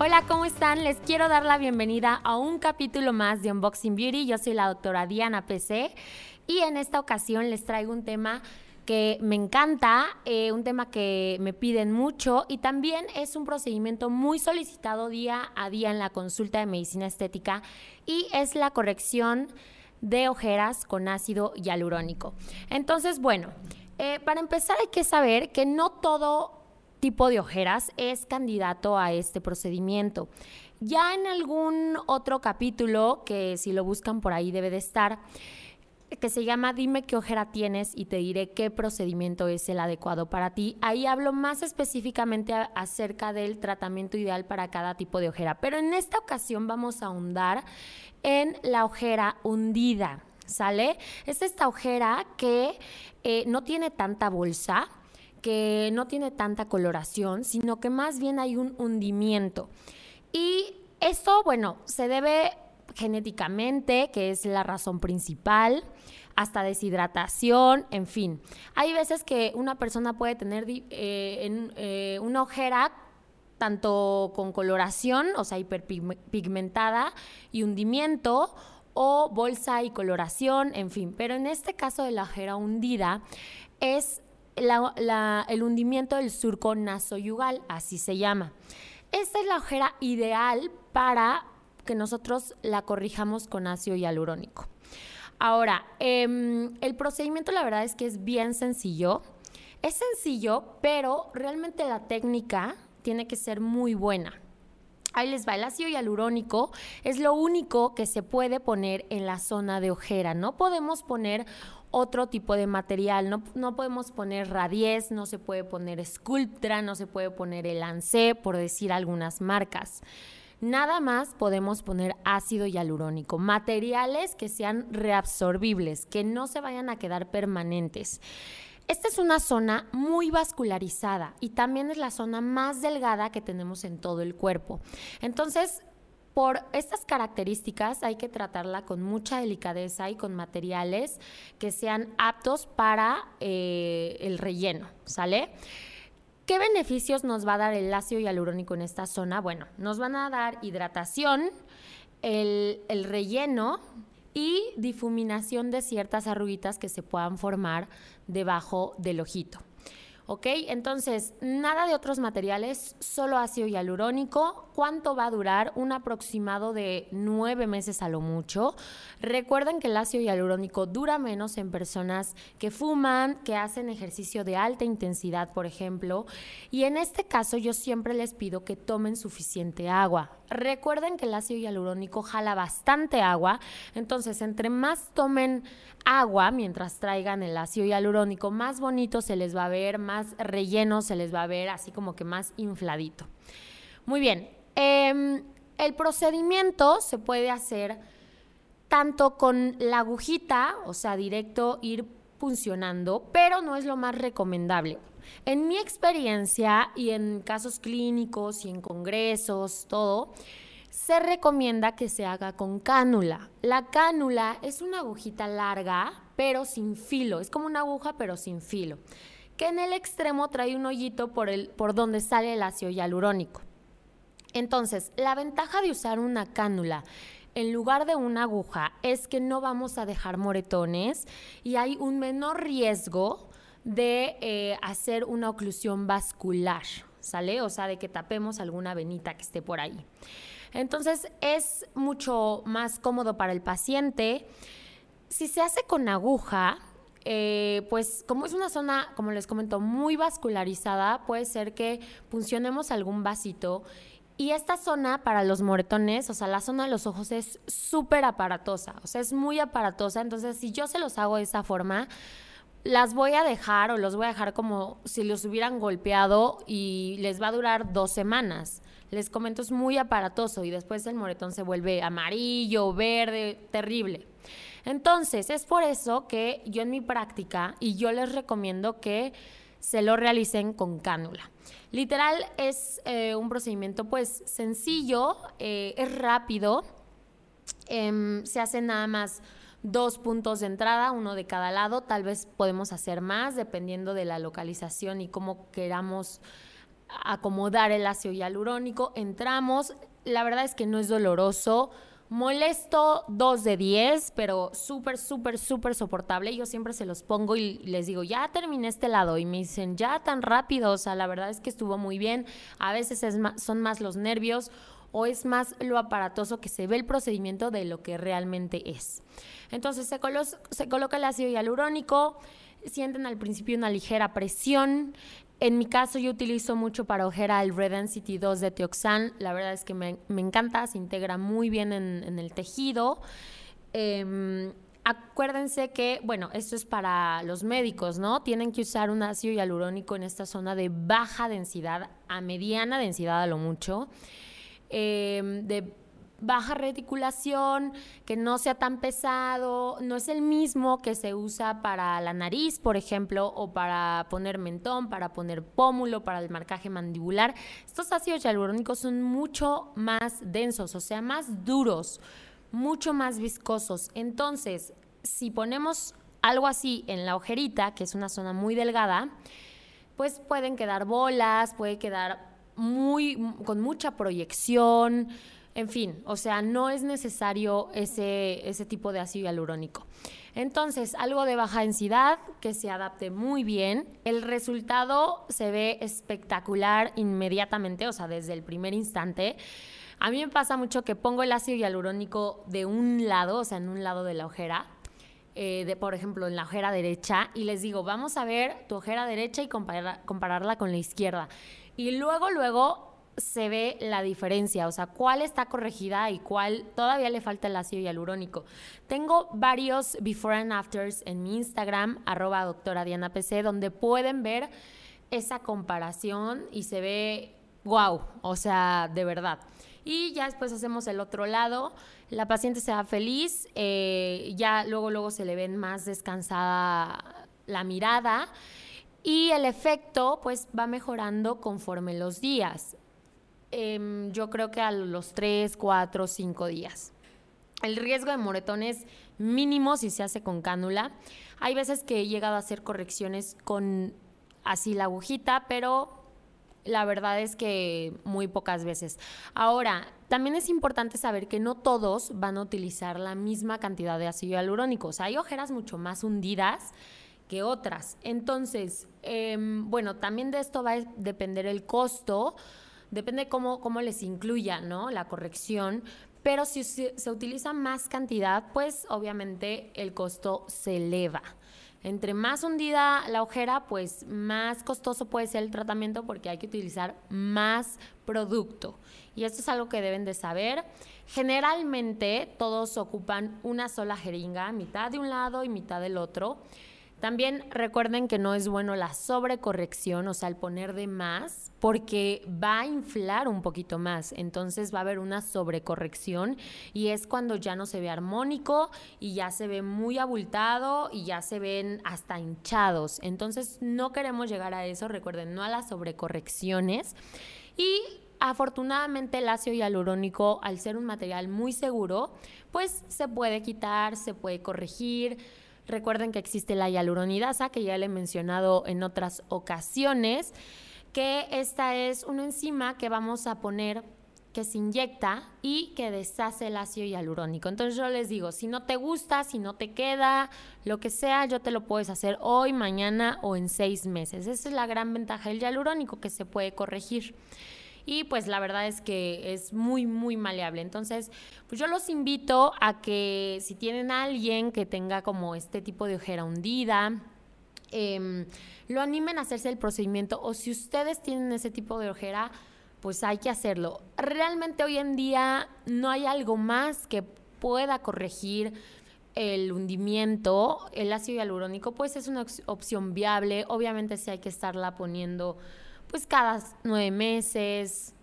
Hola, ¿cómo están? Les quiero dar la bienvenida a un capítulo más de Unboxing Beauty. Yo soy la doctora Diana PC y en esta ocasión les traigo un tema que me encanta, eh, un tema que me piden mucho y también es un procedimiento muy solicitado día a día en la consulta de medicina estética y es la corrección de ojeras con ácido hialurónico. Entonces, bueno, eh, para empezar hay que saber que no todo tipo de ojeras es candidato a este procedimiento. Ya en algún otro capítulo, que si lo buscan por ahí debe de estar, que se llama Dime qué ojera tienes y te diré qué procedimiento es el adecuado para ti. Ahí hablo más específicamente acerca del tratamiento ideal para cada tipo de ojera. Pero en esta ocasión vamos a ahondar en la ojera hundida. ¿Sale? Es esta ojera que eh, no tiene tanta bolsa, que no tiene tanta coloración, sino que más bien hay un hundimiento. Y esto, bueno, se debe genéticamente, que es la razón principal, hasta deshidratación, en fin. Hay veces que una persona puede tener eh, eh, una ojera tanto con coloración, o sea, hiperpigmentada y hundimiento, o bolsa y coloración, en fin. Pero en este caso de la ojera hundida es el hundimiento del surco nasoyugal, así se llama. Esta es la ojera ideal para que nosotros la corrijamos con ácido hialurónico. Ahora, em, el procedimiento la verdad es que es bien sencillo. Es sencillo, pero realmente la técnica tiene que ser muy buena. Ahí les va, el ácido hialurónico es lo único que se puede poner en la zona de ojera. No podemos poner otro tipo de material, no, no podemos poner Radies, no se puede poner Sculptra, no se puede poner el ANSE, por decir algunas marcas. Nada más podemos poner ácido hialurónico, materiales que sean reabsorbibles, que no se vayan a quedar permanentes. Esta es una zona muy vascularizada y también es la zona más delgada que tenemos en todo el cuerpo. Entonces, por estas características hay que tratarla con mucha delicadeza y con materiales que sean aptos para eh, el relleno, ¿sale? ¿Qué beneficios nos va a dar el ácido hialurónico en esta zona? Bueno, nos van a dar hidratación, el, el relleno y difuminación de ciertas arruguitas que se puedan formar debajo del ojito. ¿Ok? Entonces, nada de otros materiales, solo ácido hialurónico. ¿Cuánto va a durar? Un aproximado de nueve meses a lo mucho. Recuerden que el ácido hialurónico dura menos en personas que fuman, que hacen ejercicio de alta intensidad, por ejemplo. Y en este caso, yo siempre les pido que tomen suficiente agua. Recuerden que el ácido hialurónico jala bastante agua, entonces entre más tomen agua mientras traigan el ácido hialurónico, más bonito se les va a ver, más relleno se les va a ver, así como que más infladito. Muy bien, em, el procedimiento se puede hacer tanto con la agujita, o sea, directo ir funcionando, pero no es lo más recomendable. En mi experiencia y en casos clínicos y en congresos, todo, se recomienda que se haga con cánula. La cánula es una agujita larga, pero sin filo. Es como una aguja, pero sin filo. Que en el extremo trae un hoyito por, el, por donde sale el ácido hialurónico. Entonces, la ventaja de usar una cánula en lugar de una aguja es que no vamos a dejar moretones y hay un menor riesgo de eh, hacer una oclusión vascular, ¿sale? O sea, de que tapemos alguna venita que esté por ahí. Entonces es mucho más cómodo para el paciente. Si se hace con aguja, eh, pues como es una zona, como les comento, muy vascularizada, puede ser que funcionemos algún vasito. Y esta zona para los moretones, o sea, la zona de los ojos es súper aparatosa, o sea, es muy aparatosa. Entonces, si yo se los hago de esa forma, las voy a dejar o los voy a dejar como si los hubieran golpeado y les va a durar dos semanas. les comento, es muy aparatoso y después el moretón se vuelve amarillo, verde, terrible. Entonces, es por eso que yo en mi práctica, y yo les recomiendo que se lo realicen con cánula. Literal es eh, un procedimiento pues sencillo, eh, es rápido, em, se hace nada más dos puntos de entrada, uno de cada lado, tal vez podemos hacer más dependiendo de la localización y cómo queramos acomodar el ácido hialurónico. Entramos, la verdad es que no es doloroso, Molesto 2 de 10, pero súper, súper, súper soportable. Yo siempre se los pongo y les digo, ya terminé este lado. Y me dicen, ya tan rápido. O sea, la verdad es que estuvo muy bien. A veces es son más los nervios o es más lo aparatoso que se ve el procedimiento de lo que realmente es. Entonces se, se coloca el ácido hialurónico. Sienten al principio una ligera presión, en mi caso yo utilizo mucho para ojera el Red Density 2 de Teoxan. La verdad es que me, encanta, se integra muy bien en, el tejido. Em, acuérdense que, bueno, esto es para los médicos, ¿no? Tienen que usar un ácido hialurónico en esta zona de baja densidad a mediana densidad a lo mucho. Em, de baja reticulación, que no sea tan pesado, no es el mismo que se usa para la nariz, por ejemplo, o para poner mentón, para poner pómulo, para el marcaje mandibular. Estos ácidos hialurónicos son mucho más densos, o sea, más duros, mucho más viscosos. Entonces, si ponemos algo así en la ojerita, que es una zona muy delgada, pues pueden quedar bolas, puede quedar muy con mucha proyección, en fin, o sea, no es necesario ese, ese tipo de ácido hialurónico. Entonces, algo de baja densidad que se adapte muy bien. El resultado se ve espectacular inmediatamente, o sea, desde el primer instante. A mí me pasa mucho que pongo el ácido hialurónico de un lado, o sea, en un lado de la ojera, eh, de, por ejemplo, en la ojera derecha, y les digo, vamos a ver tu ojera derecha y compararla con la izquierda. Y luego, luego se ve la diferencia, o sea, cuál está corregida y cuál todavía le falta el ácido hialurónico. Tengo varios before and afters en mi Instagram, arroba doctora Diana PC, donde pueden ver esa comparación y se ve wow, o sea, de verdad. Y ya después hacemos el otro lado, la paciente se va feliz, eh, ya luego, luego se le ven más descansada la mirada y el efecto pues va mejorando conforme los días. Em, yo creo que a los 3, 4, 5 días. El riesgo de moretón es mínimo si se hace con cánula. Hay veces que he llegado a hacer correcciones con así la agujita, pero la verdad es que muy pocas veces. Ahora, también es importante saber que no todos van a utilizar la misma cantidad de ácido hialurónico. O sea, hay ojeras mucho más hundidas que otras. Entonces, em, bueno, también de esto va a depender el costo depende cómo, cómo les incluya, ¿no? La corrección, pero si se, utiliza más cantidad, pues obviamente el costo se eleva. Entre más hundida la ojera, pues más costoso puede ser el tratamiento porque hay que utilizar más producto. Y esto es algo que deben de saber. Generalmente todos ocupan una sola jeringa, mitad de un lado y mitad del otro. También recuerden que no es bueno la sobrecorrección, o sea, el poner de más, porque va a inflar un poquito más. Entonces va a haber una sobrecorrección y es cuando ya no se ve armónico y ya se ve muy abultado y ya se ven hasta hinchados. Entonces no queremos llegar a eso, recuerden, no a las sobrecorrecciones. Y afortunadamente el ácido hialurónico, al ser un material muy seguro, pues se puede quitar, se puede corregir Recuerden que existe la hialuronidasa, que ya le he mencionado en otras ocasiones, que esta es una enzima que vamos a poner que se inyecta y que deshace el ácido hialurónico. Entonces yo les digo, si no te gusta, si no te queda, lo que sea, yo te lo puedes hacer hoy, mañana o en seis meses. Esa es la gran ventaja del hialurónico, que se puede corregir y pues la verdad es que es muy, muy maleable. Entonces, pues yo los invito a que si tienen a alguien que tenga como este tipo de ojera hundida, em, lo animen a hacerse el procedimiento o si ustedes tienen ese tipo de ojera, pues hay que hacerlo. Realmente hoy en día no hay algo más que pueda corregir el hundimiento, el ácido hialurónico, pues es una opción viable. Obviamente sí hay que estarla poniendo pues cada nueve meses,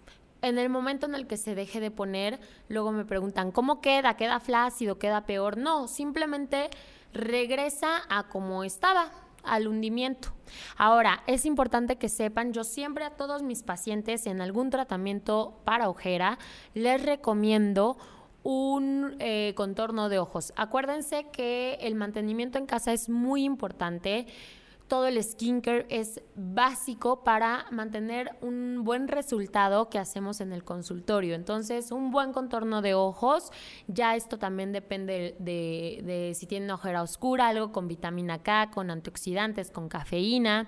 en el momento en el que se deje de poner, luego me preguntan, ¿cómo queda? ¿Queda flácido? ¿Queda peor? No, simplemente regresa a como estaba, al hundimiento. Ahora, es importante que sepan, yo siempre a todos mis pacientes en algún tratamiento para ojera les recomiendo un eh, contorno de ojos. Acuérdense que el mantenimiento en casa es muy importante todo el skincare es básico para mantener un buen resultado que hacemos en el consultorio. Entonces, un buen contorno de ojos, ya esto también depende de, si tienen ojera oscura, algo con vitamina K, con antioxidantes, con cafeína.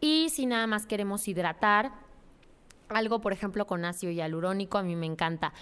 Y si nada más queremos hidratar, algo por ejemplo con ácido hialurónico, a mí me encanta.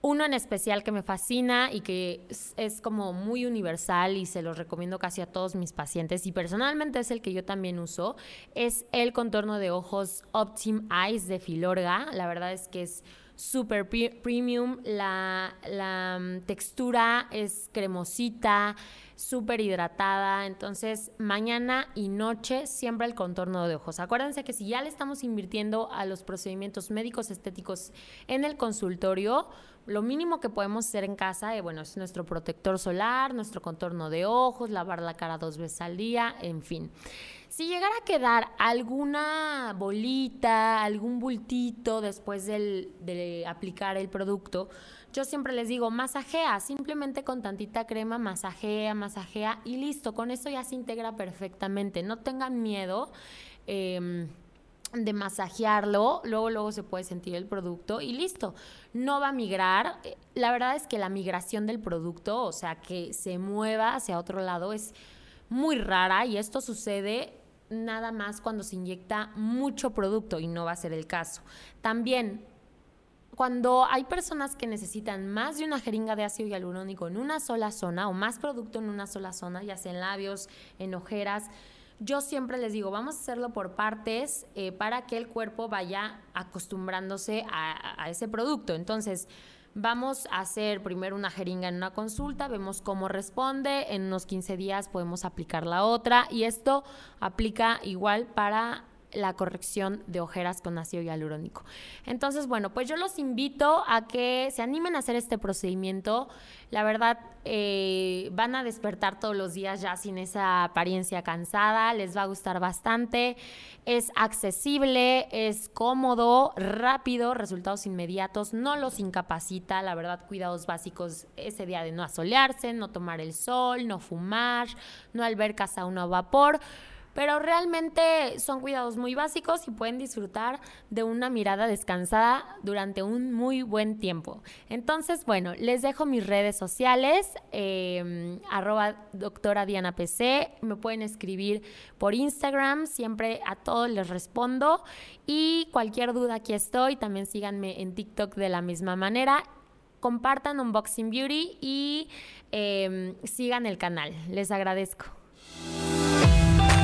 Uno en especial que me fascina y que es, como muy universal y se lo recomiendo casi a todos mis pacientes y personalmente es el que yo también uso, es el contorno de ojos Optim Eyes de Filorga. La verdad es que es súper premium, la, la mm, textura es cremosita, súper hidratada. Entonces, mañana y noche siempre el contorno de ojos. Acuérdense que si ya le estamos invirtiendo a los procedimientos médicos estéticos en el consultorio, lo mínimo que podemos hacer en casa, eh, bueno, es nuestro protector solar, nuestro contorno de ojos, lavar la cara dos veces al día, en fin. Si llegara a quedar alguna bolita, algún bultito después de aplicar el producto, yo siempre les digo, masajea, simplemente con tantita crema, masajea, masajea y listo, con eso ya se integra perfectamente. No tengan miedo. Em, de masajearlo, luego luego se puede sentir el producto y listo. No va a migrar. La verdad es que la migración del producto, o sea, que se mueva hacia otro lado es muy rara y esto sucede nada más cuando se inyecta mucho producto y no va a ser el caso. También cuando hay personas que necesitan más de una jeringa de ácido hialurónico en una sola zona o más producto en una sola zona, ya sea en labios, en ojeras, yo siempre les digo, vamos a hacerlo por partes eh, para que el cuerpo vaya acostumbrándose a, ese producto. Entonces, Vamos a hacer primero una jeringa en una consulta, vemos cómo responde, en unos 15 días podemos aplicar la otra y esto aplica igual para la corrección de ojeras con ácido hialurónico. Entonces, bueno, pues yo los invito a que se animen a hacer este procedimiento. La verdad, eh, van a despertar todos los días ya sin esa apariencia cansada, les va a gustar bastante, es accesible, es cómodo, rápido, resultados inmediatos, no los incapacita, la verdad, cuidados básicos ese día de no asolearse, no tomar el sol, no fumar, no albercas a uno a vapor pero realmente son cuidados muy básicos y pueden disfrutar de una mirada descansada durante un muy buen tiempo. Entonces, bueno, les dejo mis redes sociales, eh, arroba doctora PC, me pueden escribir por Instagram, siempre a todos les respondo y cualquier duda aquí estoy, también síganme en TikTok de la misma manera compartan Unboxing Beauty y eh, sigan el canal. Les agradezco.